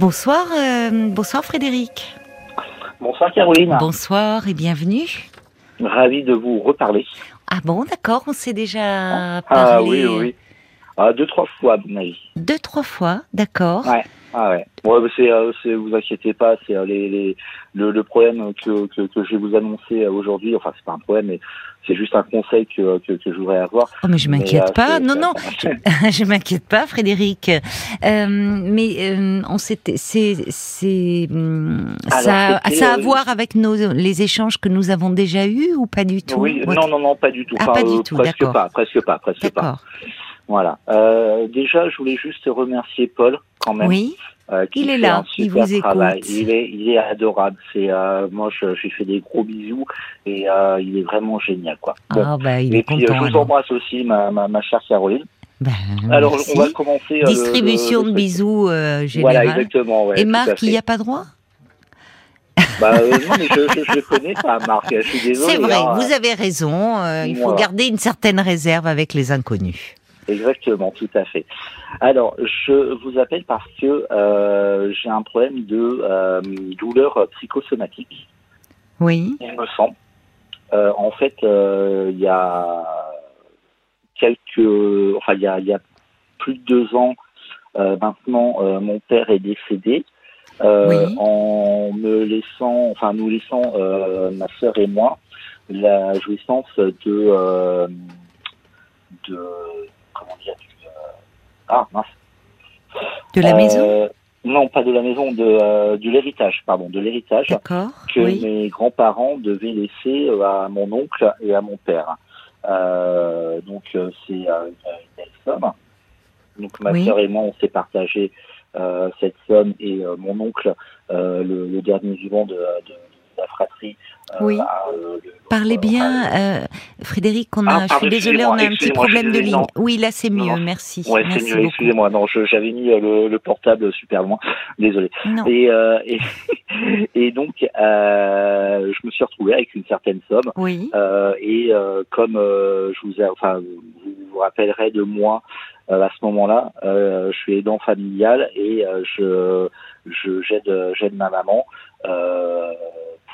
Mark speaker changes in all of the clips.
Speaker 1: Bonsoir, euh, bonsoir Frédéric.
Speaker 2: Bonsoir Caroline.
Speaker 1: Bonsoir et bienvenue.
Speaker 2: Ravi de vous reparler.
Speaker 1: Ah bon, d'accord, on s'est déjà
Speaker 2: Ah
Speaker 1: parlé.
Speaker 2: oui, oui. Ah, deux, trois fois, à mon avis.
Speaker 1: Deux, trois fois, d'accord.
Speaker 2: Ouais. Ah ouais. Ouais, bah, c'est, euh, c'est, vous inquiétez pas, c'est euh, les, les, le, le problème que, que, que je vais vous annoncer euh, aujourd'hui. Enfin, c'est pas un problème, mais c'est juste un conseil que, que, que je voudrais avoir.
Speaker 1: Oh, mais je
Speaker 2: Mais,
Speaker 1: m'inquiète
Speaker 2: euh,
Speaker 1: pas. Non, non, je m'inquiète pas, Frédéric. Euh, mais euh, on s'était, c'est, c'est,
Speaker 2: Alors,
Speaker 1: ça, ça a à voir avec nos les échanges que nous avons déjà eus ou pas du tout?
Speaker 2: Oui,
Speaker 1: Votre-
Speaker 2: non, non, non, pas du tout.
Speaker 1: Ah, pas du tout,
Speaker 2: presque
Speaker 1: d'accord.
Speaker 2: pas, presque pas, presque pas.
Speaker 1: D'accord.
Speaker 2: Voilà. Euh, déjà, je voulais juste remercier Paul quand même.
Speaker 1: Oui.
Speaker 2: euh, qui
Speaker 1: Il est là, il vous écoute.
Speaker 2: travail. Il est, il est adorable. C'est, euh, moi, je, je lui fais des gros bisous et euh, il est vraiment génial, quoi. Bon.
Speaker 1: Ah bah il
Speaker 2: Et
Speaker 1: est
Speaker 2: puis, euh,
Speaker 1: content.
Speaker 2: je vous embrasse aussi, ma, ma, ma chère Caroline.
Speaker 1: Ben,
Speaker 2: Alors,
Speaker 1: merci.
Speaker 2: on va commencer. euh,
Speaker 1: Distribution
Speaker 2: le- le
Speaker 1: de bisous euh,
Speaker 2: Voilà,
Speaker 1: générale.
Speaker 2: exactement. Ouais,
Speaker 1: Et Marc, il n'y a pas droit?
Speaker 2: Bah, euh, non, mais je, le connais pas, Marc. Je suis désolé.
Speaker 1: C'est vrai,
Speaker 2: hein.
Speaker 1: vous avez raison. euh, il faut
Speaker 2: Voilà.
Speaker 1: garder une certaine réserve avec les inconnus.
Speaker 2: Exactement, tout à fait. Alors, je vous appelle parce que euh, j'ai un problème de euh, douleur psychosomatique,
Speaker 1: Oui.
Speaker 2: il me semble. Euh, en fait, il y a quelques, enfin, il y a, il y a plus de deux ans maintenant, mon père est décédé.
Speaker 1: Oui.
Speaker 2: en me laissant, enfin nous laissant ma sœur et moi la jouissance de de comment dire du, euh, ah mince
Speaker 1: De la
Speaker 2: Euh,
Speaker 1: maison
Speaker 2: non pas de la maison de euh, de l'héritage pardon de l'héritage que
Speaker 1: Oui.
Speaker 2: mes grands-parents devaient laisser euh, à mon oncle et à mon père. Euh, donc euh, c'est euh, une, belle somme. Donc ma
Speaker 1: Oui.
Speaker 2: sœur et moi on s'est partagé euh, cette somme et euh, mon oncle, euh, le, le dernier vivant de, de, de la fratrie. euh,
Speaker 1: Oui.
Speaker 2: a, euh, le-
Speaker 1: Parlez
Speaker 2: euh,
Speaker 1: bien, euh, Frédéric. On a,
Speaker 2: Ah,
Speaker 1: je
Speaker 2: pardon,
Speaker 1: suis désolée, on a un petit problème de ligne. Oui, là c'est mieux.
Speaker 2: non.
Speaker 1: Merci.
Speaker 2: Ouais,
Speaker 1: Merci
Speaker 2: c'est mieux, excusez-moi. Non, je- j'avais mis euh, le, le portable super loin. Désolé. Et, euh, et, et donc, euh, je me suis retrouvé avec une certaine somme.
Speaker 1: Oui.
Speaker 2: Euh, et comme je vous ai, enfin, vous vous rappellerez de moi à ce moment-là, je suis aidant familial et je je j'aide j'aide ma maman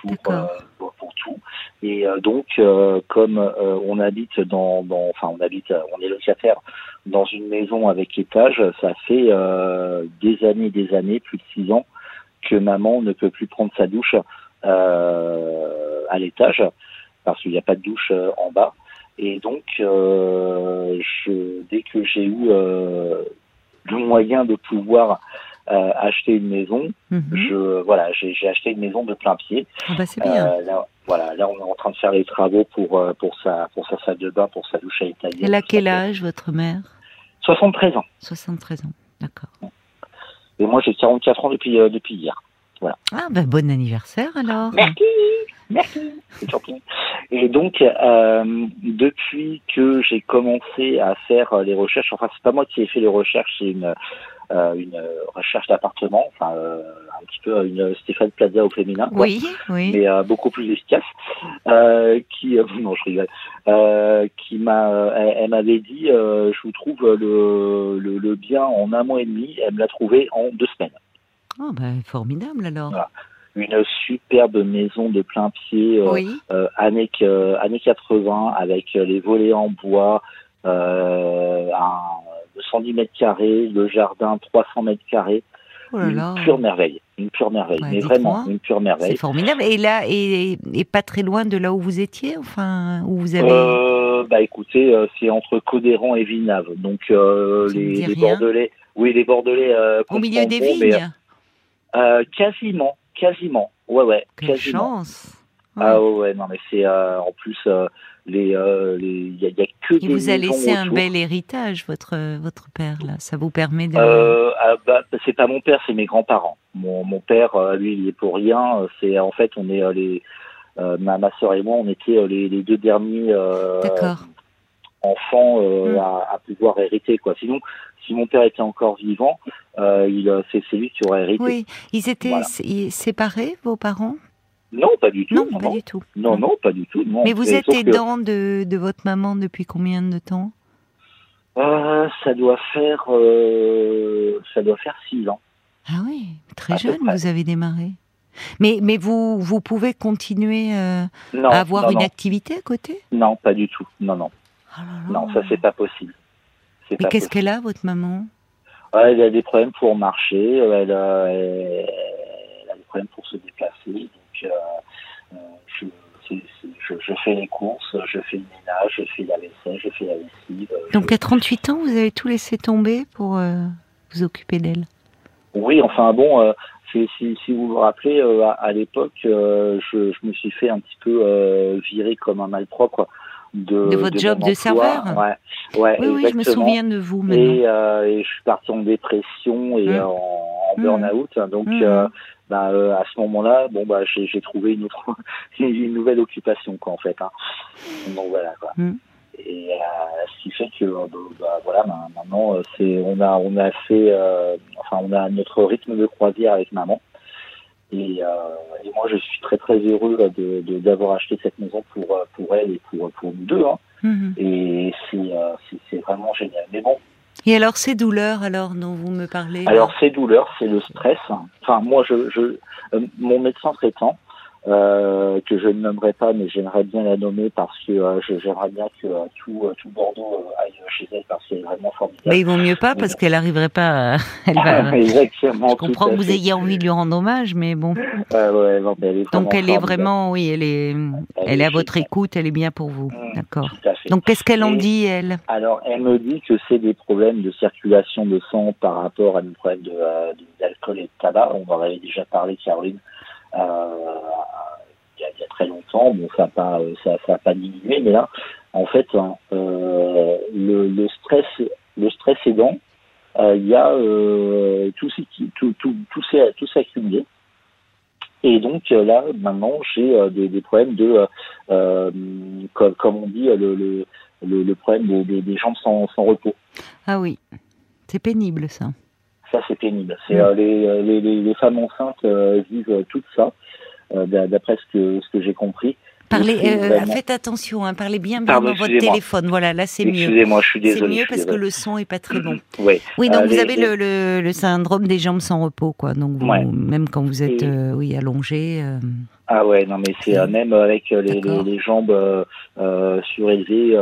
Speaker 2: pour, euh, pour pour tout. Et euh, donc, euh, comme on habite dans, dans, enfin, on habite, on est locataire dans une maison avec étage, ça fait des années, des années, plus de six ans que maman ne peut plus prendre sa douche à l'étage parce qu'il n'y a pas de douche en bas. Et donc, euh, je, dès que j'ai eu euh, le moyen de pouvoir euh, acheter une maison,
Speaker 1: Mhm.
Speaker 2: je voilà, j'ai acheté une maison de plein pied.
Speaker 1: Ah bah, c'est bien.
Speaker 2: Euh, là, voilà, là on est en train de faire les travaux pour euh, pour sa pour sa salle de bain, pour sa douche à italienne.
Speaker 1: Elle a quel âge, votre mère?
Speaker 2: 73 ans.
Speaker 1: 73 ans. D'accord.
Speaker 2: Et moi j'ai 44 ans depuis euh, depuis hier.
Speaker 1: Ah bah, bon anniversaire alors.
Speaker 2: Merci, merci. C'est gentil. Et donc, euh, depuis que j'ai commencé à faire les recherches, enfin, c'est pas moi qui ai fait les recherches, c'est une, une recherche d'appartement, enfin, euh, un petit peu une Stéphane Plaza au féminin, quoi,
Speaker 1: Oui, oui.
Speaker 2: mais euh, beaucoup plus efficace, euh, qui, euh, non, je rigole, euh, qui m'a, elle, m'avait dit, euh, je vous trouve le, le, le bien en un mois et demi, elle me l'a trouvé en deux semaines
Speaker 1: Oh bah, formidable alors.
Speaker 2: Voilà. une superbe maison de plein pied, euh,
Speaker 1: Oui.
Speaker 2: euh, années, que- années 80, avec euh, les volets en bois, euh, un, 210 mètres carrés, le jardin 300 mètres carrés,
Speaker 1: Oh là
Speaker 2: une pure merveille, une pure merveille,
Speaker 1: Ouais,
Speaker 2: mais vraiment une pure
Speaker 1: C'est
Speaker 2: merveille.
Speaker 1: formidable. Et là, et, et pas très loin de là où vous étiez, enfin, où vous avez.
Speaker 2: Euh, bah écoutez, euh, c'est entre Codéran et Villeneuve, donc euh, les,
Speaker 1: rien.
Speaker 2: Bordelais, oui les Bordelais euh,
Speaker 1: au milieu des vignes.
Speaker 2: quasiment, quasiment, ouais ouais,
Speaker 1: Quelle
Speaker 2: quasiment.
Speaker 1: chance.
Speaker 2: Ah ouais, ouais, non mais c'est en plus les euh, les y a, y a que
Speaker 1: Il
Speaker 2: des
Speaker 1: vous a laissé un bel héritage, votre, votre père, là. Ça vous permet de.
Speaker 2: Euh, ah, bah, c'est pas mon père, c'est mes grands-parents. Mon, mon père, euh, lui, il est pour rien. Euh, C'est en fait, on est euh, les euh, ma, ma sœur et moi, on était euh, les, les deux derniers euh, enfants euh,
Speaker 1: Mm.
Speaker 2: à, à pouvoir hériter quoi. Sinon, si mon père était encore vivant, euh, il euh, c'est lui qui aurait hérité.
Speaker 1: Oui. Ils étaient
Speaker 2: Voilà.
Speaker 1: séparés, vos parents?
Speaker 2: Non, pas du tout.
Speaker 1: Non,
Speaker 2: non,
Speaker 1: pas
Speaker 2: non.
Speaker 1: du tout.
Speaker 2: Non, non, pas du tout. non.
Speaker 1: Mais vous êtes
Speaker 2: que,
Speaker 1: aidant de, de votre maman depuis combien de temps?
Speaker 2: Euh, ça doit faire, euh, ça doit faire six ans.
Speaker 1: Ah oui, très jeune, vous avez démarré. Mais, mais vous, vous pouvez continuer euh, à avoir une activité à côté?
Speaker 2: Non, pas du tout. Non, non. Oh non, ça, c'est pas possible.
Speaker 1: Mais qu'est-ce qu'elle a, votre maman?
Speaker 2: Elle a des problèmes pour marcher, elle a, elle a des problèmes pour se déplacer. Donc, euh, euh, je, je, fais les courses, je fais le ménage, je fais la vaisselle, je fais la lessive.
Speaker 1: Donc, à 38 ans, vous avez tout laissé tomber pour vous occuper d'elle?
Speaker 2: Oui, enfin bon si, si, vous vous rappelez, euh, à, l'époque, euh, je, je, me suis fait un petit peu euh, virer comme un malpropre.
Speaker 1: De, de votre job de serveur?
Speaker 2: Ouais, ouais,
Speaker 1: Oui, oui, je me souviens de vous.
Speaker 2: Et, et, je suis parti en dépression et mmh. en, mmh. burn-out. Donc, mmh. Bah, à ce moment-là, bon, bah, j'ai trouvé une, autre, une nouvelle occupation, quoi, en fait. Hein. Donc voilà, quoi. Et ce qui fait que, bah, voilà, maintenant, c'est, on a, on a fait, enfin, on a notre rythme de croisière avec maman. Et, euh, et, moi, je suis très très heureux de, d'avoir acheté cette maison pour pour elle et pour pour nous deux. Hein. Mhm. Et euh, c'est, c'est vraiment génial. Mais bon.
Speaker 1: Et alors ces douleurs, alors dont vous me parlez
Speaker 2: Alors ces douleurs, c'est le stress. Enfin, moi, je, je euh, mon médecin traitant euh, que je ne nommerai pas, mais j'aimerais bien la nommer parce que euh, j'aimerais bien que euh, tout, tout, Bordeaux aille chez elle parce qu'elle est vraiment formidable.
Speaker 1: Mais ils vont mieux pas parce qu'elle n'arriverait pas. À... Elle va...
Speaker 2: Exactement.
Speaker 1: Je comprends que vous ayez envie de lui rendre hommage, mais bon.
Speaker 2: ouais, non, elle est
Speaker 1: Donc elle est vraiment, oui, elle est, elle, est à votre écoute, elle est bien pour vous. Mmh, D'accord. Donc qu'est-ce qu'elle en dit, elle?
Speaker 2: Alors elle me dit que c'est des problèmes de circulation de sang par rapport à des problèmes d'alcool de, et de tabac. On en avait déjà parlé, Caroline. Euh, il, y a, très longtemps. Bon, ça n'a a pas diminué, mais là, en fait, hein, euh, le, stress, le stress aidant, euh, il y a euh, tout, tout, s'est accumulé. Et donc là, maintenant, j'ai des, problèmes de, euh, comme, on dit, le, problème des, jambes sans, repos.
Speaker 1: Ah oui, c'est pénible ça.
Speaker 2: Ça, c'est pénible. C'est mm. les, les, les, femmes enceintes vivent tout ça. Euh, d'après ce que, ce que j'ai compris.
Speaker 1: Parlez, euh, faites attention, hein, parlez bien, bien dans votre téléphone. Voilà, là c'est mieux.
Speaker 2: Excusez-moi, je suis désolé.
Speaker 1: C'est mieux parce que le son est pas très bon.
Speaker 2: oui.
Speaker 1: Oui, donc euh, vous avez le, le, le, syndrome des jambes sans repos, quoi. Donc même quand vous êtes, oui, allongé.
Speaker 2: Ah ouais, non mais c'est même avec les, les, les jambes surélevées,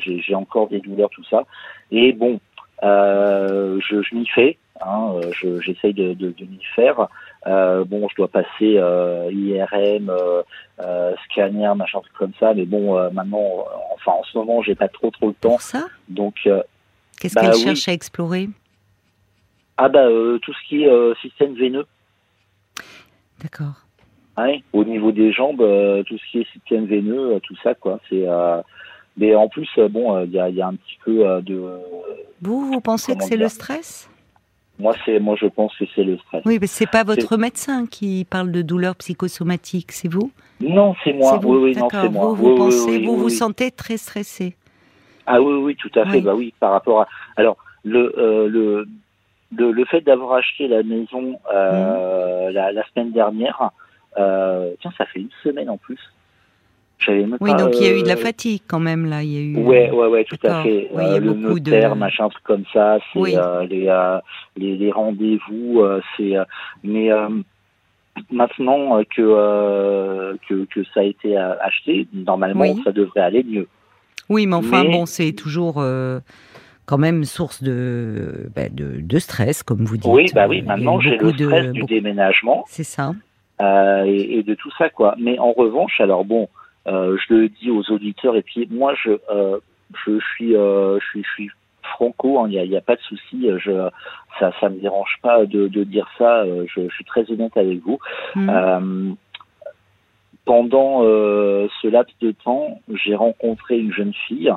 Speaker 2: j'ai encore des douleurs, tout ça. Et bon, je, je m'y fais. Hein, j'essaye de, de, de m'y faire. Euh, bon, je dois passer euh, IRM, euh, euh, scanner, machin truc comme ça. Mais bon, euh, maintenant, enfin en ce moment, j'ai pas trop trop le temps. Pour
Speaker 1: ça?
Speaker 2: Donc,
Speaker 1: qu'est-ce bah, qu'elle cherche à explorer?
Speaker 2: Ah bah tout ce qui est système veineux.
Speaker 1: D'accord.
Speaker 2: Ouais, au niveau des jambes, tout ce qui est système veineux, tout ça quoi. C'est mais en plus, bon, il y a, y, a, un petit peu de.
Speaker 1: Vous, vous pensez que c'est le stress?
Speaker 2: Moi, c'est, moi, je pense que c'est le stress.
Speaker 1: Oui, mais c'est pas votre médecin qui parle de douleurs psychosomatiques, c'est vous?
Speaker 2: Non, c'est moi. Oui, oui, non, c'est moi.
Speaker 1: Vous, vous pensez, vous vous sentez très stressé.
Speaker 2: Ah oui, oui, tout à fait. Bah oui, par rapport à. Alors, le, euh, le, le, le, fait d'avoir acheté la maison euh, mmh. la, la, semaine dernière, euh, tiens, ça fait une semaine en plus
Speaker 1: oui, donc il y a eu de la euh, fatigue quand même là. Il y a eu.
Speaker 2: Ouais, ouais, ouais, tout à fait. Oui, euh, le notaire, de... machin, truc comme ça. C'est les, euh, les, les rendez-vous. C'est mais maintenant que, que que ça a été acheté, normalement ça devrait aller mieux.
Speaker 1: Oui, mais enfin bon, c'est toujours quand même source de, bah, de, de stress, comme vous dites.
Speaker 2: Oui, bah oui. Maintenant j'ai le stress du déménagement.
Speaker 1: C'est ça.
Speaker 2: et, et, de tout ça quoi. Mais en revanche, alors bon. Euh, je le dis aux auditeurs et puis moi je euh, je suis euh, je suis je suis franco, il hein, n'y a, a, pas de souci. Je, ça, ça me dérange pas de, de dire ça. Je, je, suis très honnête avec vous. Mmh. Euh, pendant euh, ce laps de temps, j'ai rencontré une jeune fille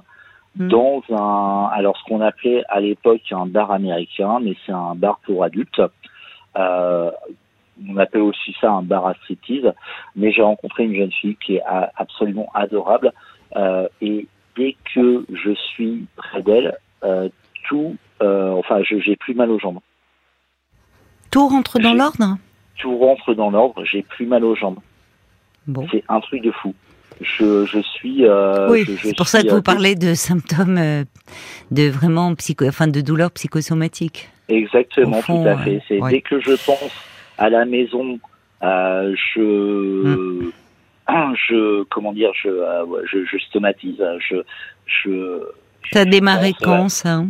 Speaker 2: mmh. dans un, alors ce qu'on appelait à l'époque un bar américain, mais c'est un bar pour adultes. Euh, on appelle aussi ça un bar à mais j'ai rencontré une jeune fille qui est absolument adorable euh, et dès que je suis près d'elle, euh, tout, euh, enfin, j'ai plus mal aux jambes.
Speaker 1: Tout rentre dans l'ordre?
Speaker 2: Tout rentre dans l'ordre, j'ai plus mal aux jambes.
Speaker 1: Bon.
Speaker 2: C'est un truc de fou. Je, je suis.
Speaker 1: oui, c'est pour ça que vous parlez de symptômes de vraiment psycho, enfin de douleurs psychosomatiques.
Speaker 2: Exactement, tout à fait. C'est dès que je pense à la maison, euh, je, hmm. je, comment dire, je, euh, je, je, stomatise. Je, je.
Speaker 1: Ça a démarré quand ça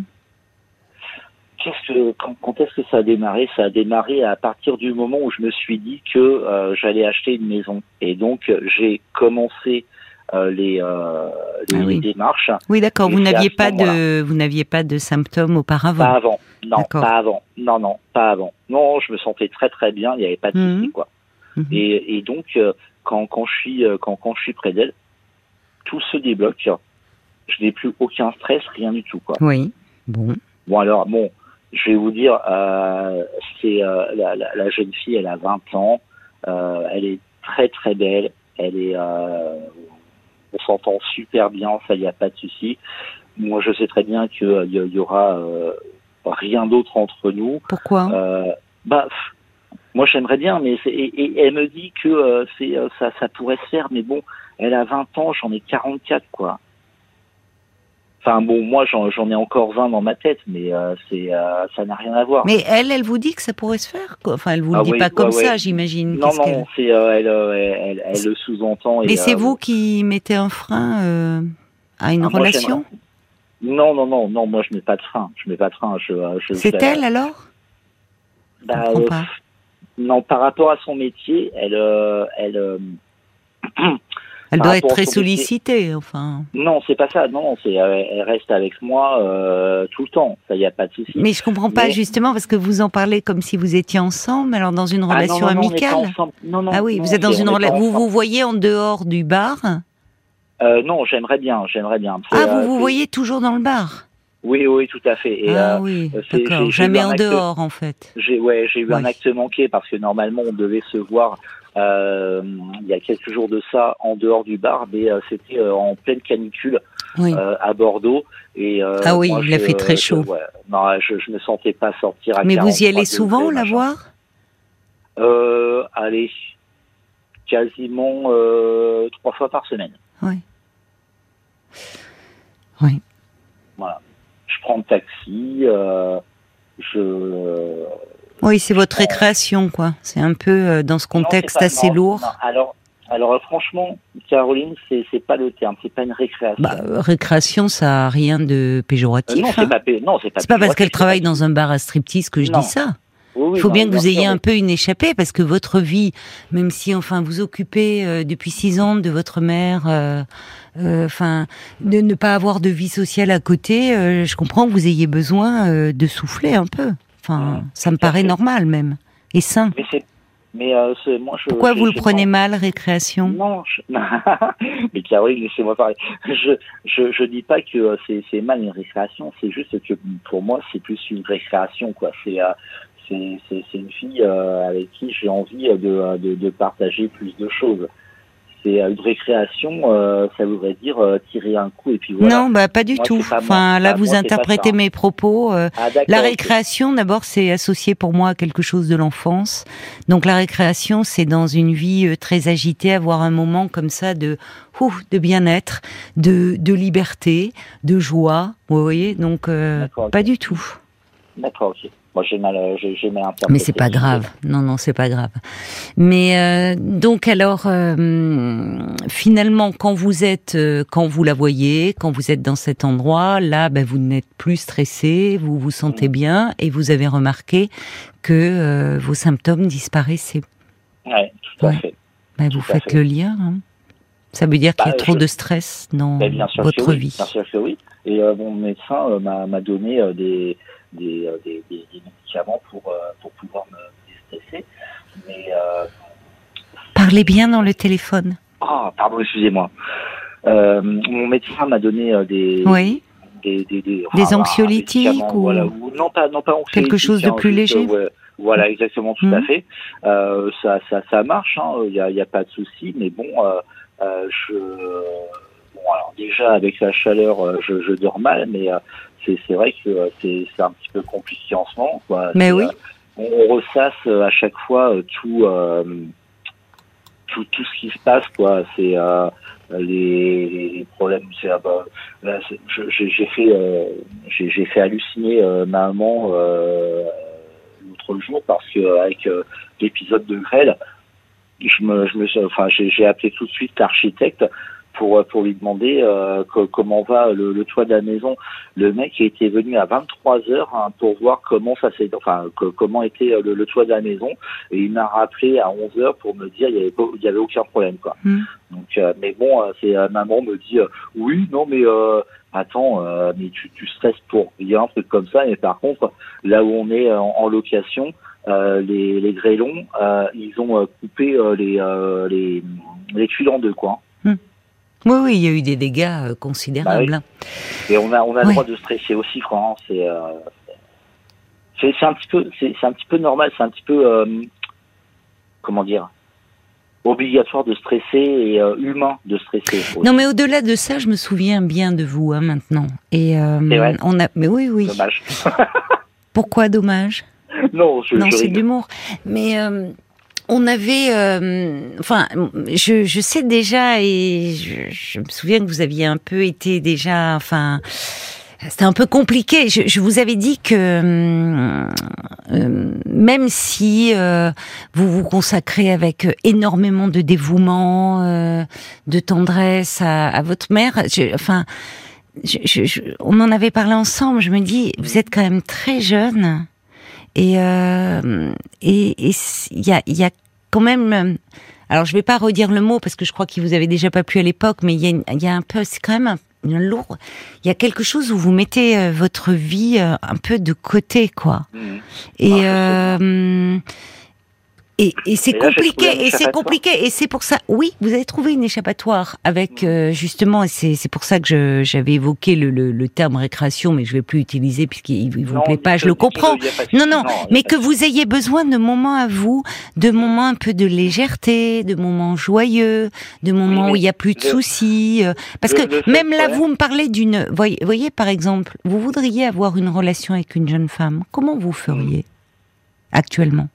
Speaker 2: Qu'est-ce que, quand, est-ce que ça a démarré? Ça a démarré à partir du moment où je me suis dit que euh, j'allais acheter une maison. Et donc j'ai commencé euh, les, euh, les, ah démarches.
Speaker 1: Oui, d'accord. Vous n'aviez pas de vous n'aviez pas de symptômes auparavant.
Speaker 2: Pas avant. Non, pas avant. Non, non, pas avant. Non, je me sentais très très bien. Il n'y avait pas de soucis, mhm. quoi. Mhm. Et, et, donc euh, quand quand je suis quand quand je suis près d'elle, tout se débloque. Je n'ai plus aucun stress, rien du tout, quoi.
Speaker 1: Oui. Bon.
Speaker 2: Bon alors bon, je vais vous dire, euh, c'est euh, la, la, la, jeune fille, elle a 20 ans, euh, elle est très très belle, elle est, on s'entend super bien, ça y a pas de souci. Moi, je sais très bien qu'il y, y, aura euh, rien d'autre entre nous.
Speaker 1: Pourquoi?
Speaker 2: Euh, Bah, moi, j'aimerais bien, mais et, et, elle me dit que euh, c'est ça, ça pourrait se faire, mais bon, elle a 20 ans, j'en ai 44, quoi. Enfin bon, moi j'en ai encore 20 dans ma tête, mais c'est ça n'a rien à voir.
Speaker 1: Mais elle, elle vous dit que ça pourrait se faire quoi. Enfin, elle vous le ah dit pas comme ça, j'imagine.
Speaker 2: Non, non, c'est elle, elle, elle, le sous-entend.
Speaker 1: Mais c'est vous qui mettez un frein à une ah, relation?
Speaker 2: Non, non, non, non. Moi, je mets pas de frein. Je mets pas de frein. Je,
Speaker 1: je c'est elle alors?
Speaker 2: Bah, Non, par rapport à son métier, elle, elle.
Speaker 1: Elle doit être très sollicitée, enfin.
Speaker 2: Non, c'est pas ça. Non, c'est euh, elle reste avec moi euh, tout le temps. Ça, y a pas de souci.
Speaker 1: Mais je comprends pas justement parce que vous en parlez comme si vous étiez ensemble, alors dans une ah, relation amicale.
Speaker 2: Non, non,
Speaker 1: ah oui, vous êtes dans une relation. Vous vous voyez en dehors du bar
Speaker 2: euh, Non, j'aimerais bien, j'aimerais bien.
Speaker 1: Ah, vous vous voyez toujours dans le bar
Speaker 2: oui, oui, tout à fait.
Speaker 1: Et, ah oui, d'accord. Jamais en dehors, en fait.
Speaker 2: J'ai, ouais, j'ai eu un acte manqué parce que normalement on devait se voir euh, il y a quelques jours de ça en dehors du bar, mais euh, c'était euh, en pleine canicule à Bordeaux. Et,
Speaker 1: ah oui, il a fait très chaud.
Speaker 2: non, je, je me sentais pas sortir à
Speaker 1: Mais vous y allez souvent la voir?
Speaker 2: Allez, quasiment trois fois par semaine.
Speaker 1: Oui. Oui.
Speaker 2: Voilà. Je prends le taxi, je
Speaker 1: oui, c'est votre récréation, quoi. C'est un peu euh, dans ce contexte assez lourd.
Speaker 2: alors, alors franchement, Caroline, c'est c'est pas le terme, c'est pas une récréation.
Speaker 1: Bah, récréation, ça a rien de péjoratif. Euh, non, c'est
Speaker 2: hein. pas, non,
Speaker 1: c'est pas. C'est pas parce qu'elle travaille dans un bar à striptease que je dis ça. Il faut bien que vous ayez un peu une échappée parce que votre vie, même si enfin vous occupez euh, depuis six ans de votre mère, enfin de ne pas avoir de vie sociale à côté, je comprends que vous ayez besoin de souffler un peu. Enfin, ça me paraît normal même et sain.
Speaker 2: Mais euh, moi, je,
Speaker 1: Pourquoi vous le prenez mal, récréation?
Speaker 2: Non, mais Caroline, laissez-moi parler. Je, je, je dis pas que euh, c'est mal une récréation, c'est juste que pour moi, c'est plus une récréation, quoi. C'est euh, c'est une fille avec qui j'ai envie de, de, de, partager plus de choses c'est une récréation, euh, ça voudrait dire euh, tirer un coup et puis voilà.
Speaker 1: Non, bah pas du tout. enfin, là, vous interprétez mes propos. Euh, ah, la récréation, d'abord, c'est associé pour moi à quelque chose de l'enfance. Donc la récréation, c'est dans une vie très agitée, avoir un moment comme ça de de bien-être, de, de liberté, de joie. Vous voyez, donc pas du tout.
Speaker 2: D'accord, ok. Moi, j'ai mal, euh, j'ai mal interprété.
Speaker 1: Mais c'est pas grave. Non, non, c'est pas grave. Mais euh, donc alors, euh, finalement, quand vous êtes, quand vous la voyez, quand vous êtes dans cet endroit, là, ben, vous n'êtes plus stressé, vous vous sentez mm. bien et vous avez remarqué que vos symptômes disparaissaient.
Speaker 2: Oui, tout à fait.
Speaker 1: Ben, vous faites le lien. Hein. Ça veut dire qu'il y a bah, trop de stress dans ben, votre vie.
Speaker 2: Bien sûr que oui. Et mon médecin m'a donné des des, euh, des, des, médicaments pour, euh, pour pouvoir me déstresser. Mais, euh,
Speaker 1: Parlez bien dans le téléphone.
Speaker 2: Ah, pardon, excusez-moi. mon médecin m'a donné des,
Speaker 1: oui.
Speaker 2: des, des, des,
Speaker 1: des anxiolytiques ou...
Speaker 2: Voilà, ou... non pas non pas
Speaker 1: quelque chose de plus léger.
Speaker 2: voilà, exactement, tout à hmm. fait. Euh, ça, ça, ça marche. Il hein, n'y a, a pas de souci, mais bon, euh, je bon alors déjà avec la chaleur, je, je dors mal, mais c'est vrai que euh, c'est un petit peu compliqué en ce moment. Quoi.
Speaker 1: Mais oui.
Speaker 2: Euh, on, ressasse euh, à chaque fois tout tout, tout ce qui se passe, quoi. C'est les, problèmes. C'est ah bah, j'ai fait j'ai fait halluciner ma maman l'autre jour parce que avec l'épisode de Grêle, je me, je me enfin j'ai appelé tout de suite l'architecte pour euh, pour lui demander euh, comment va le, le, toit de la maison. Le mec était venu à 23 heures hein, pour voir comment ça s'est, enfin comment était euh, le, toit de la maison, et il m'a rappelé à 11 heures pour me dire il y avait il y avait aucun problème quoi. Hmm. Donc mais bon, c'est maman me dit oui non mais attends, mais tu, tu stresses pour rien, un truc comme ça. Et par contre, là où on est en, location, les, les grêlons, ils ont coupé les, les, les tuiles en deux, quoi.
Speaker 1: Oui, oui, il y a eu des dégâts euh, considérables. Bah
Speaker 2: Et on a, on a le droit de stresser aussi. Hein. Euh, c'est, c'est, un petit peu, c'est, un petit peu normal, c'est un petit peu, euh, comment dire, obligatoire de stresser et humain de stresser.
Speaker 1: Non, mais au-delà de ça, je me souviens bien de vous hein, maintenant. Et on a, mais oui, oui.
Speaker 2: Dommage.
Speaker 1: Pourquoi dommage?
Speaker 2: Non, je,
Speaker 1: non, c'est d'humour. Mais on avait, euh, enfin, je, je, sais déjà et je, me souviens que vous aviez un peu été déjà, enfin, c'était un peu compliqué. Je, je, vous avais dit que euh, euh, même si vous vous consacrez avec énormément de dévouement, de tendresse à, à votre mère, enfin, on en avait parlé ensemble. Je me dis, vous êtes quand même très jeune. Et euh, et il y a, y a quand même. Euh, alors je vais pas redire le mot parce que je crois qu'il vous avait déjà pas plu à l'époque, mais il y a, y a un peu, c'est quand même un, lourd. Il y a quelque chose où vous mettez euh, votre vie un peu de côté, quoi. Mmh. Et ah, et, et c'est compliqué, et c'est compliqué, et c'est pour ça. Oui, vous avez trouvé une échappatoire avec euh, justement, et c'est pour ça que j'avais évoqué le, le, le, terme récréation, mais je vais plus utiliser puisqu'il vous plaît pas. Je le comprends. Non, non, mais que vous ayez besoin de moments à vous, de moments un peu de légèreté, de moments joyeux, de moments où il y a plus de soucis. Euh, parce que même là, vous me parlez d'une. Voyez, voyez, par exemple, vous voudriez avoir une relation avec une jeune femme. Comment vous feriez actuellement?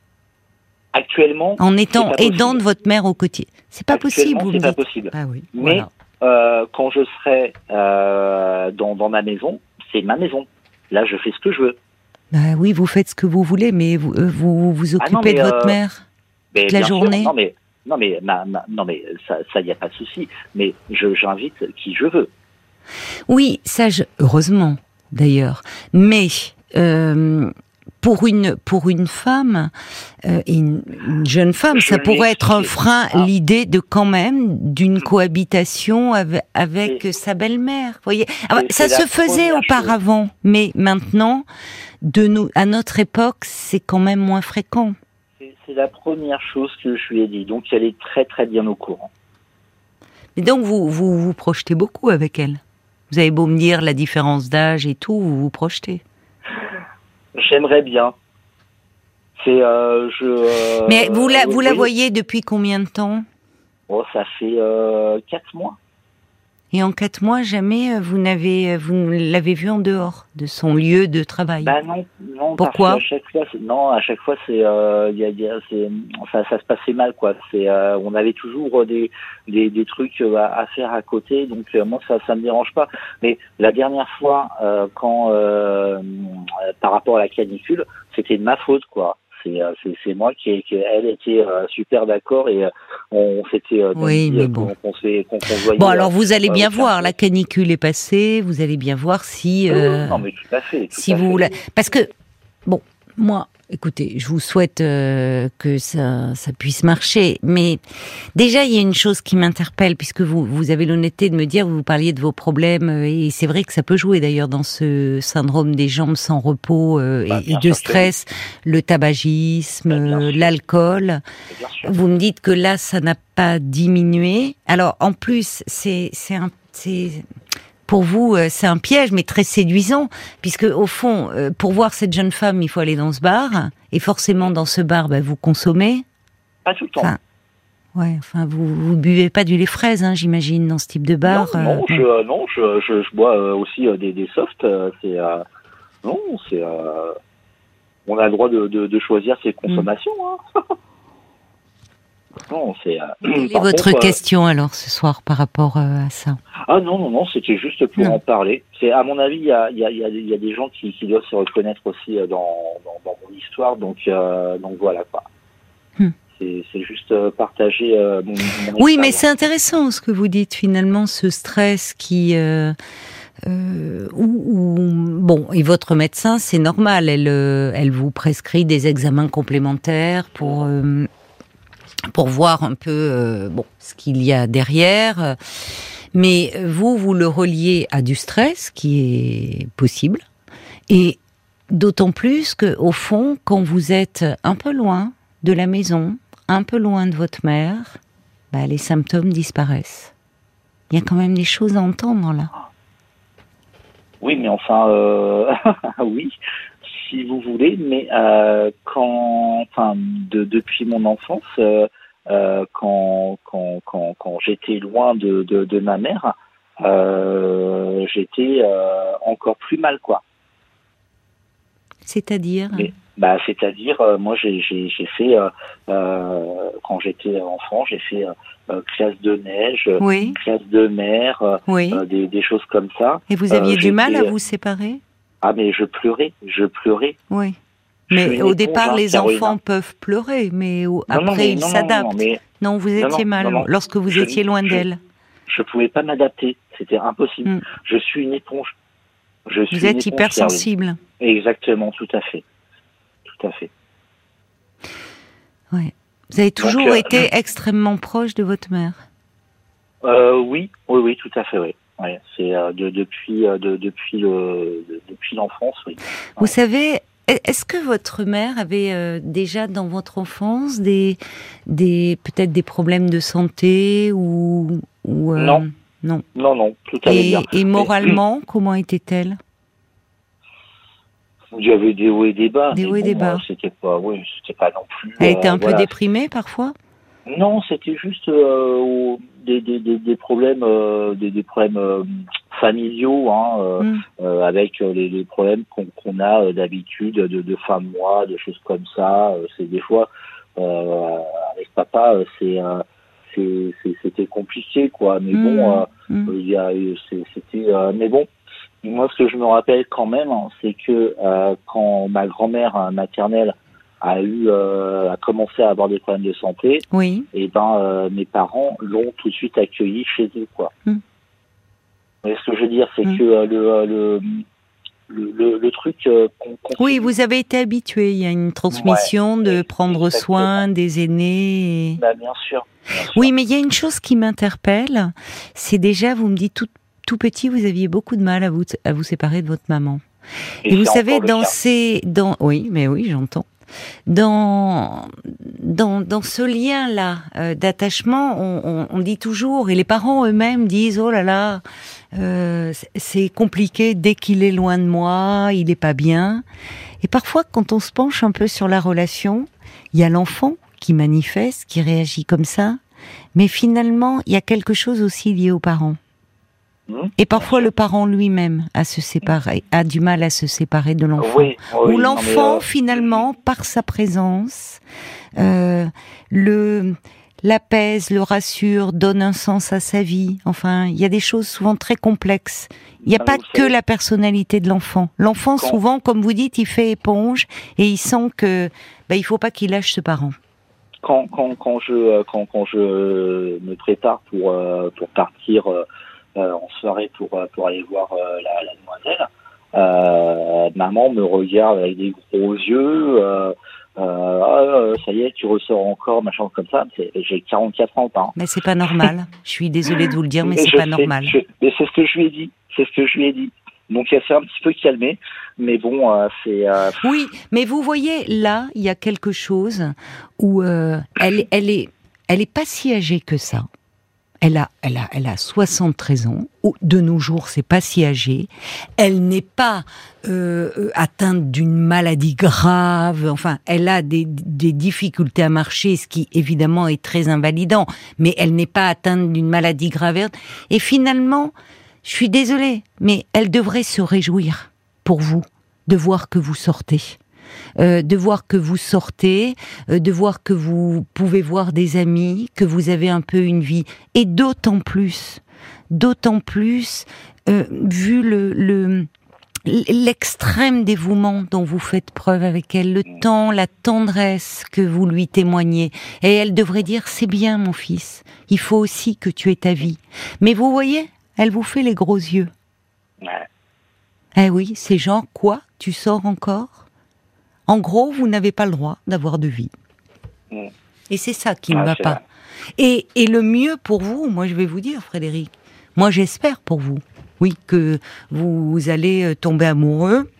Speaker 2: Actuellement,
Speaker 1: en étant aidant de votre mère au quotidien, c'est pas possible.
Speaker 2: C'est pas possible. Ah oui. Mais euh, quand je serai euh, dans, dans ma maison, c'est ma maison. Là, je fais ce que je veux.
Speaker 1: Bah oui, vous faites ce que vous voulez, mais vous euh, vous, vous ah occupez de votre mère toute la journée.
Speaker 2: non mais non mais non mais ça, ça y a pas de souci. Mais je j'invite qui je veux.
Speaker 1: Oui, ça, je, heureusement d'ailleurs. Mais euh, pour une pour une femme, euh, une, jeune femme, ça pourrait être un frein ah. l'idée de quand même d'une cohabitation avec, avec sa belle-mère. Voyez, ah, ça se faisait auparavant, mais maintenant, de nous à notre époque, c'est quand même moins fréquent.
Speaker 2: C'est la première chose que je lui ai dit, donc elle est très très bien au courant.
Speaker 1: Et donc vous vous vous projetez beaucoup avec elle. Vous avez beau me dire la différence d'âge et tout, vous vous projetez.
Speaker 2: J'aimerais bien. C'est euh, je. Euh,
Speaker 1: Mais vous la vous la voyez depuis combien de temps?
Speaker 2: Oh, ça fait euh, quatre mois.
Speaker 1: Et en quatre mois, jamais vous n'avez vous l'avez vu en dehors de son lieu de travail.
Speaker 2: Bah non, non.
Speaker 1: Pourquoi
Speaker 2: à chaque fois, non, à chaque fois c'est, euh, y a, y a, enfin, ça se passait mal quoi. C'est, on avait toujours des, des, des trucs à, faire à côté, donc moi ça ça me dérange pas. Mais la dernière fois, quand par rapport à la canicule, c'était de ma faute quoi c'est moi qui, qui, elle était super d'accord et on s'était
Speaker 1: oui, mais bon. bon alors vous allez bien voir la canicule est passée vous allez bien voir si
Speaker 2: non mais tout à fait
Speaker 1: si vous parce que bon moi Écoutez, je vous souhaite euh, que ça, ça puisse marcher, mais déjà il y a une chose qui m'interpelle puisque vous vous avez l'honnêteté de me dire vous parliez de vos problèmes euh, et c'est vrai que ça peut jouer d'ailleurs dans ce syndrome des jambes sans repos euh, bah, et, de stress, le tabagisme, bah, l'alcool. Vous me dites que là ça n'a pas diminué. Alors en plus c'est un c'est pour vous, euh, c'est un piège, mais très séduisant, puisque au fond, euh, pour voir cette jeune femme, il faut aller dans ce bar, et forcément dans ce bar, bah, vous consommez.
Speaker 2: Pas tout le temps.
Speaker 1: Enfin, ouais, enfin, vous, vous buvez pas du lait fraise, hein, j'imagine, dans ce type de bar.
Speaker 2: Non, non, euh, je, je, je, bois aussi des, des softs. c'est non, c'est on a le droit de, de, de choisir ses consommations. Hein. non, c'est.
Speaker 1: Quelle est votre question alors ce soir par rapport à ça?
Speaker 2: Ah non, non, non, c'était juste pour en parler. C'est à mon avis, il y a, y, a, y a, des gens qui, qui, doivent se reconnaître aussi dans, dans, dans mon histoire, donc, donc voilà quoi. Hmm. C'est juste partager mon,
Speaker 1: Oui, mais c'est intéressant ce que vous dites finalement, ce stress qui. Euh, ou, bon, et votre médecin, c'est normal, elle, euh, elle vous prescrit des examens complémentaires pour euh, pour voir un peu bon ce qu'il y a derrière. Mais vous, vous le reliez à du stress, qui est possible, et d'autant plus que au fond, quand vous êtes un peu loin de la maison, un peu loin de votre mère, bah, les symptômes disparaissent. Il y a quand même des choses à entendre là.
Speaker 2: Oui, mais enfin, euh, oui, si vous voulez, mais euh, quand, enfin, de, depuis mon enfance, euh, euh quand, quand, quand, quand j'étais loin de, de, de, ma mère, j'étais encore plus mal, quoi.
Speaker 1: C'est-à-dire?
Speaker 2: Bah, c'est-à-dire, euh, moi, j'ai fait, euh, euh, quand j'étais enfant, j'ai fait classe de neige, classe de mer, des, des, choses comme ça.
Speaker 1: Et vous aviez du mal à vous séparer?
Speaker 2: Ah, mais je pleurais, je pleurais.
Speaker 1: Oui. Mais au départ, les enfants peuvent pleurer, mais après, ils s'adaptent. Non, vous étiez mal lorsque vous étiez loin d'elle.
Speaker 2: Je ne pouvais pas m'adapter, c'était impossible. Hmm. Je suis une éponge.
Speaker 1: Je suis vous êtes hypersensible.
Speaker 2: Exactement, tout à fait tout à fait.
Speaker 1: Ouais. Vous avez toujours euh, été extrêmement proche de votre mère?
Speaker 2: Euh, Oui, oui, oui, tout à fait, oui. C'est euh, depuis, de, depuis, le, depuis l'enfance, oui.
Speaker 1: Vous savez, est-ce que votre mère avait déjà dans votre enfance des, des peut-être des problèmes de santé ou, ou
Speaker 2: non.
Speaker 1: non,
Speaker 2: non, non, tout à fait.
Speaker 1: Et moralement, comment était-elle?
Speaker 2: Il y avait des hauts et des bas.
Speaker 1: Des hauts et des bas.
Speaker 2: C'était pas, oui, c'était pas non plus.
Speaker 1: Elle était un peu déprimée parfois?
Speaker 2: Non, c'était juste euh, des, des, des, des, problèmes, euh, des, des, problèmes euh, familiaux, hein, mm. avec les, les, problèmes qu'on a d'habitude de, de fin de mois, de choses comme ça. c'est des fois avec papa, c'est c'était compliqué quoi. Mais mm. bon, mm. il y a, c'était, mais bon moi, ce que je me rappelle quand même, hein, c'est que euh, quand ma grand-mère euh, maternelle a eu euh, a commencé à avoir des problèmes de santé,
Speaker 1: oui.
Speaker 2: et eh ben euh, mes parents l'ont tout de suite accueilli chez eux, quoi. Hmm. ce que je veux dire, c'est hmm. que euh, le, le le, le, truc qu'on
Speaker 1: Oui, vous avez été habitué. Il y a une transmission de prendre soin des aînés.
Speaker 2: Bah, bien, sûr,
Speaker 1: bien, sûr, Oui, mais il y a une chose qui m'interpelle. C'est déjà, vous me dites tout, tout petit, vous aviez beaucoup de mal à vous, à vous séparer de votre maman. Et, vous savez, dans ces, dans, oui, mais oui, j'entends. Dans, dans, dans ce lien-là euh, d'attachement, on, on, dit toujours, et les parents eux-mêmes disent, oh là là, euh, c'est compliqué dès qu'il est loin de moi, il n'est pas bien. Et parfois, quand on se penche un peu sur la relation, il y a l'enfant qui manifeste, qui réagit comme ça, mais finalement, il y a quelque chose aussi lié aux parents. Hmm? Et parfois le parent lui-même a se séparer, a du mal à se séparer de l'enfant. Ou l'enfant euh, finalement, par sa présence, euh, le l'apaise, le rassure, donne un sens à sa vie. Enfin, il y a des choses souvent très complexes. Il n'y a pas que la personnalité de l'enfant. L'enfant, souvent, comme vous dites, il fait éponge et il sent que ben, il faut pas qu'il lâche ce parent.
Speaker 2: Quand, quand, quand je quand, quand je me prépare pour euh, pour partir euh, en soirée pour, euh, pour aller voir euh, la, la, demoiselle. maman me regarde avec des gros yeux. Ah, ça y est, tu ressors encore, machin comme ça. J'ai 44 ans. Hein.
Speaker 1: Mais c'est pas normal. je suis désolée de vous le dire, mais, c'est pas normal.
Speaker 2: mais c'est ce que je lui ai dit. C'est ce que je lui ai dit. Donc elle s'est un petit peu calmée, mais bon, c'est.
Speaker 1: Oui, mais vous voyez là, il y a quelque chose où elle, elle est, elle est pas si âgée que ça. Elle a, elle a, elle a 73 ans. De nos jours, c'est pas si âgé. Elle n'est pas euh, atteinte d'une maladie grave. Enfin, elle a des, des, difficultés à marcher, ce qui évidemment est très invalidant. Mais elle n'est pas atteinte d'une maladie grave. Et finalement, je suis désolée, mais elle devrait se réjouir pour vous de voir que vous sortez euh, de voir que vous sortez, euh, de voir que vous pouvez voir des amis, que vous avez un peu une vie, et d'autant plus, d'autant plus, euh, vu le, l'extrême dévouement dont vous faites preuve avec elle, le temps, la tendresse que vous lui témoignez. Et elle devrait dire, c'est bien mon fils, il faut aussi que tu aies ta vie. Mais vous voyez, elle vous fait les gros yeux. Eh oui, c'est genre, quoi Tu sors encore? En gros, vous n'avez pas le droit d'avoir de vie. Et c'est ça qui ne ah, va pas. Et, et le mieux pour vous, moi je vais vous dire, Frédéric, moi j'espère pour vous, oui, que vous allez euh, tomber amoureux.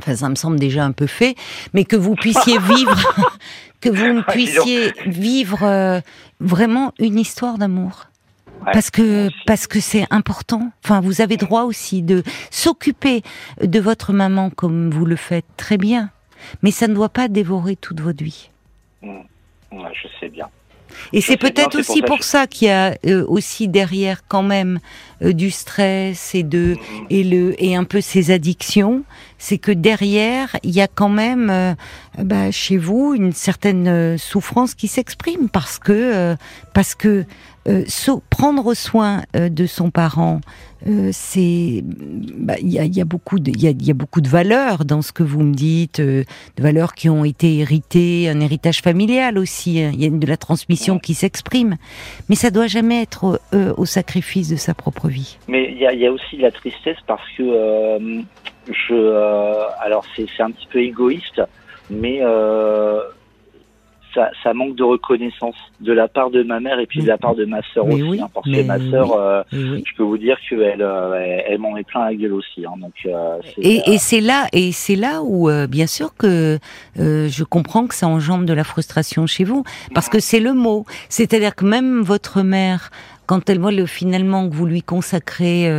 Speaker 1: Enfin, ça me semble déjà un peu fait, mais que vous puissiez vivre, que vous puissiez vivre euh, vraiment une histoire d'amour. Parce que parce que c'est important. Enfin, vous avez droit aussi de s'occuper de votre maman comme vous le faites très bien, mais ça ne doit pas dévorer toute votre vie.
Speaker 2: Mmh. je sais bien.
Speaker 1: Et c'est peut-être aussi pour ça, qu'il y a euh, aussi derrière quand même euh, du stress et de mm-hmm. et le et un peu ces addictions, c'est que derrière il y a quand même euh, bah, chez vous une certaine souffrance qui s'exprime parce que parce que prendre soin de son parent euh, c'est bah, il y, a, y, a, beaucoup de il y a, y a, beaucoup de valeurs dans ce que vous me dites euh, de valeurs qui ont été héritées un héritage familial aussi hein. il y a de la transmission qui s'exprime. Mais ça doit jamais être euh, au sacrifice de sa propre vie.
Speaker 2: Mais il y a, y a, aussi la tristesse parce que je alors c'est un petit peu égoïste mais ça, ça, manque de reconnaissance de la part de ma mère et puis de la part de ma sœur aussi. hein, parce que ma sœur, euh, je peux vous dire qu'elle euh, elle, elle m'en met plein la gueule aussi. Hein, donc,
Speaker 1: euh, et, et c'est là, et c'est là où, bien sûr que je comprends que ça engendre de la frustration chez vous, parce que c'est le mot. C'est-à-dire que même votre mère, quand elle voit le finalement que vous lui consacrez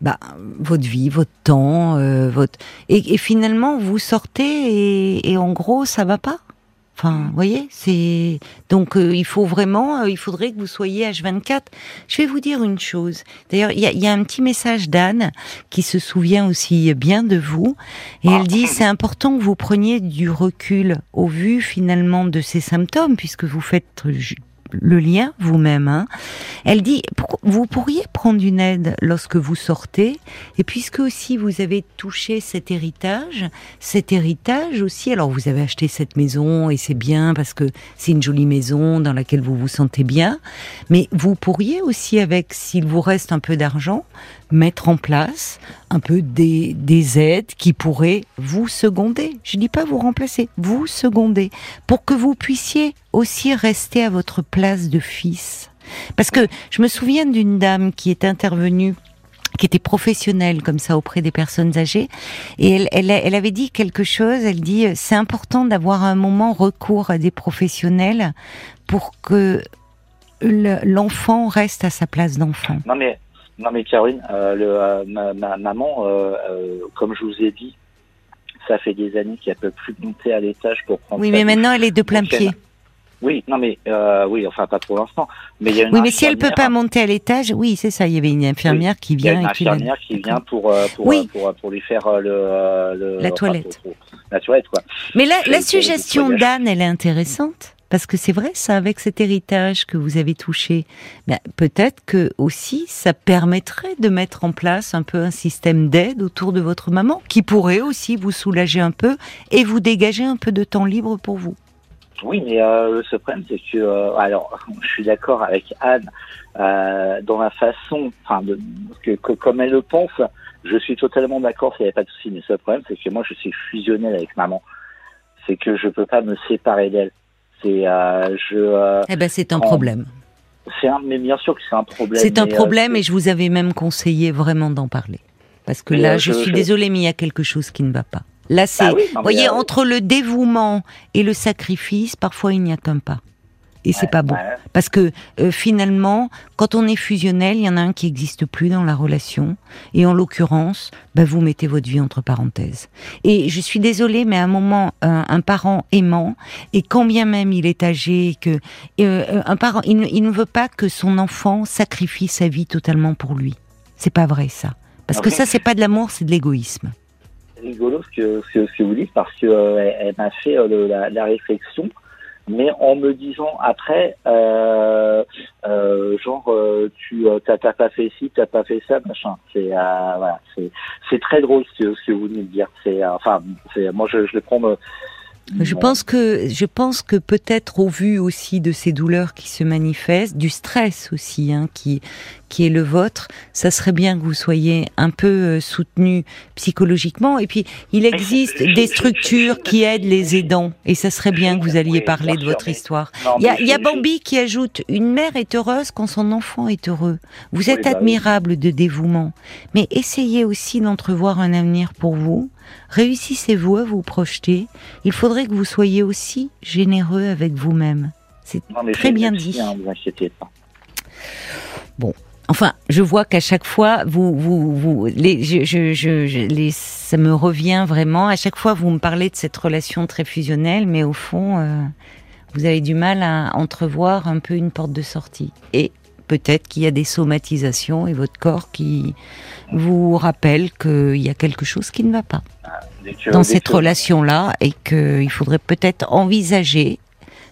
Speaker 1: bah, votre vie, votre temps, votre et, et, finalement vous sortez et, et en gros ça va pas? Enfin, vous voyez, c'est donc euh, il faut vraiment, euh, il faudrait que vous soyez H24. Je vais vous dire une chose. D'ailleurs, il y a, un petit message d'Anne qui se souvient aussi bien de vous, et elle dit c'est important que vous preniez du recul au vu finalement de ces symptômes, puisque vous faites le lien vous-même. Hein. Elle dit, vous pourriez prendre une aide lorsque vous sortez, et puisque aussi vous avez touché cet héritage, cet héritage aussi, alors vous avez acheté cette maison et c'est bien parce que c'est une jolie maison dans laquelle vous vous sentez bien, mais vous pourriez aussi avec, s'il vous reste un peu d'argent, mettre en place un peu des, des aides qui pourraient vous seconder. Je dis pas vous remplacer, vous seconder, pour que vous puissiez aussi rester à votre place de fils. Parce que je me souviens d'une dame qui est intervenue qui était professionnelle comme ça auprès des personnes âgées et elle, elle, elle avait dit quelque chose elle dit c'est important d'avoir un moment recours à des professionnels pour que l'enfant reste à sa place d'enfant.
Speaker 2: Non mais non mais Caroline, euh, le, euh, ma, ma, maman, euh, comme je vous ai dit, ça fait des années qu'elle peut plus monter à l'étage pour prendre.
Speaker 1: Oui, mais maintenant elle est de plein pied.
Speaker 2: Oui, non mais oui, enfin pas pour l'instant.
Speaker 1: Mais il y a une oui, mais si elle peut pas monter à l'étage, oui, c'est ça. Il y avait une infirmière qui vient. Il
Speaker 2: y a une infirmière qui, vient pour pour, pour, pour, lui faire le,
Speaker 1: la toilette.
Speaker 2: la toilette quoi.
Speaker 1: Mais la, la suggestion d'Anne, elle est intéressante. Parce que c'est vrai, ça, avec cet héritage que vous avez touché, ben, peut-être que aussi ça permettrait de mettre en place un peu un système d'aide autour de votre maman, qui pourrait aussi vous soulager un peu et vous dégager un peu de temps libre pour vous.
Speaker 2: Oui, mais euh, le problème, c'est que, euh, alors, je suis d'accord avec Anne euh, dans la façon, enfin, que, comme elle le pense, je suis totalement d'accord, s'il n'y avait pas de souci. Mais ce problème, c'est que moi, je suis fusionnel avec maman. C'est que je peux pas me séparer d'elle. C'est euh, je. Euh,
Speaker 1: eh ben c'est un problème.
Speaker 2: C'est un, mais bien sûr que c'est un problème.
Speaker 1: C'est un euh, problème et je vous avais même conseillé vraiment d'en parler. Parce que là, je, suis désolée, mais il y a quelque chose qui ne va pas. Là, c'est, ah vous voyez, entre le dévouement et le sacrifice, parfois il n'y a qu'un pas. Et c'est pas bon. parce que euh, finalement quand on est fusionnel il y en a un qui n'existe plus dans la relation. Et en l'occurrence bah, vous mettez votre vie entre parenthèses. Et je suis désolée mais à un moment un, parent aimant et quand bien même il est âgé que euh, un parent il, il, ne veut pas que son enfant sacrifie sa vie totalement pour lui. C'est pas vrai ça. Parce que ça c'est pas de l'amour c'est de l'égoïsme
Speaker 2: rigolo ce que, ce, que vous dites parce que euh, elle, m'a fait euh, la, réflexion, mais en me disant après, euh, genre tu t'as, pas fait ci, t'as pas fait ça, machin. C'est c'est très drôle ce que, vous venez de dire. C'est enfin, moi je le prends.
Speaker 1: Je pense que je pense que peut-être au vu aussi de ces douleurs qui se manifestent, du stress aussi hein, qui qui est le vôtre, ça serait bien que vous soyez un peu euh, soutenu psychologiquement. Et puis il existe des structures qui aident les aidants, et ça serait bien que vous alliez parler de votre histoire. Il y a, y a Bambi qui ajoute une mère est heureuse quand son enfant est heureux. Vous êtes bah admirable de dévouement, mais essayez aussi d'entrevoir un avenir pour vous Réussissez-vous à vous projeter Il faudrait que vous soyez aussi généreux avec vous-même. C'est très bien dit.
Speaker 2: Vous inquiétez pas.
Speaker 1: Bon, Enfin, je vois qu'à chaque fois, vous, vous, vous, les, je, je, je, les, ça me revient vraiment. À chaque fois, vous me parlez de cette relation très fusionnelle, mais au fond, euh, vous avez du mal à entrevoir un peu une porte de sortie. Et peut-être qu'il y a des somatisations et votre corps qui vous rappelle qu'il y a quelque chose qui ne va pas ah, dans cette relation-là et qu'il faudrait peut-être envisager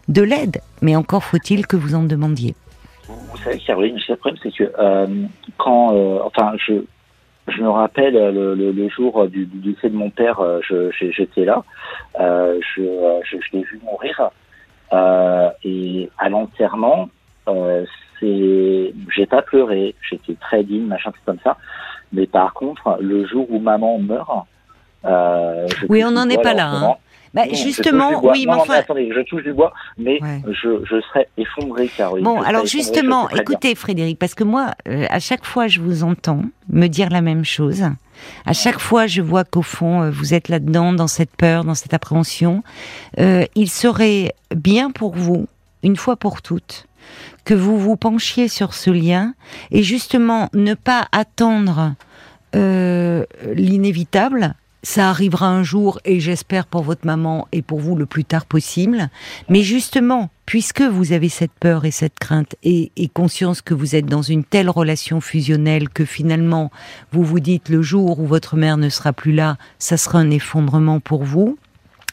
Speaker 1: de l'aide. Mais encore faut-il que vous en demandiez.
Speaker 2: Vous savez, Caroline, le problème, c'est que euh, quand, euh, enfin, je, je me rappelle le, jour du, décès de mon père, euh, j'étais là, je, je, je l'ai vu mourir, et à l'enterrement, c'est, j'ai pas pleuré, j'étais très digne, machin, tout comme ça. Mais par contre, le jour où maman meurt,
Speaker 1: euh, oui, on n'en est pas là. Hein. Bah, justement, oui,
Speaker 2: mais enfin. attendez, je touche du bois, mais je, je serais effondré, Caroline.
Speaker 1: Bon, alors justement, écoutez, Frédéric, parce que moi, euh, à chaque fois, je vous entends me dire la même chose. À chaque fois, je vois qu'au fond, euh, vous êtes là-dedans, dans cette peur, dans cette appréhension. Euh, il serait bien pour vous, une fois pour toutes, que vous vous penchiez sur ce lien et justement ne pas attendre euh, l'inévitable. Ça arrivera un jour et j'espère pour votre maman et pour vous le plus tard possible. Mais justement, puisque vous avez cette peur et cette crainte et, et conscience que vous êtes dans une telle relation fusionnelle que finalement vous vous dites le jour où votre mère ne sera plus là, ça sera un effondrement pour vous.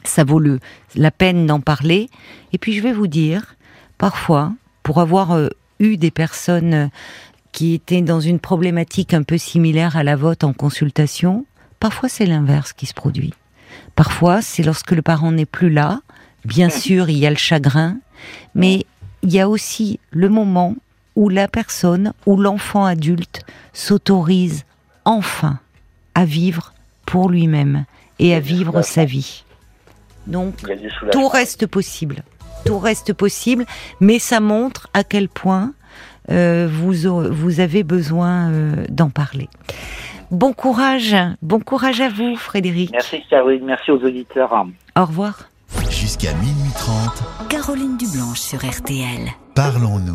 Speaker 1: Ça vaut le, la peine d'en parler. Et puis je vais vous dire, parfois, pour avoir euh, eu des personnes euh, qui étaient dans une problématique un peu similaire à la vôtre en consultation, parfois c'est l'inverse qui se produit. Parfois, c'est lorsque le parent n'est plus là. Bien sûr, il y a le chagrin, mais il y a aussi le moment où la personne, où l'enfant adulte s'autorise enfin à vivre pour lui-même et à vivre sa vie. Donc, tout reste possible tout reste possible, mais ça montre à quel point euh, vous, vous avez besoin euh, d'en parler. Bon courage, bon courage à vous, Frédéric.
Speaker 2: Merci Caroline, merci aux auditeurs.
Speaker 1: Au revoir.
Speaker 3: Jusqu'à minuit 30.
Speaker 4: Caroline Dublanche sur RTL.
Speaker 3: Parlons-nous.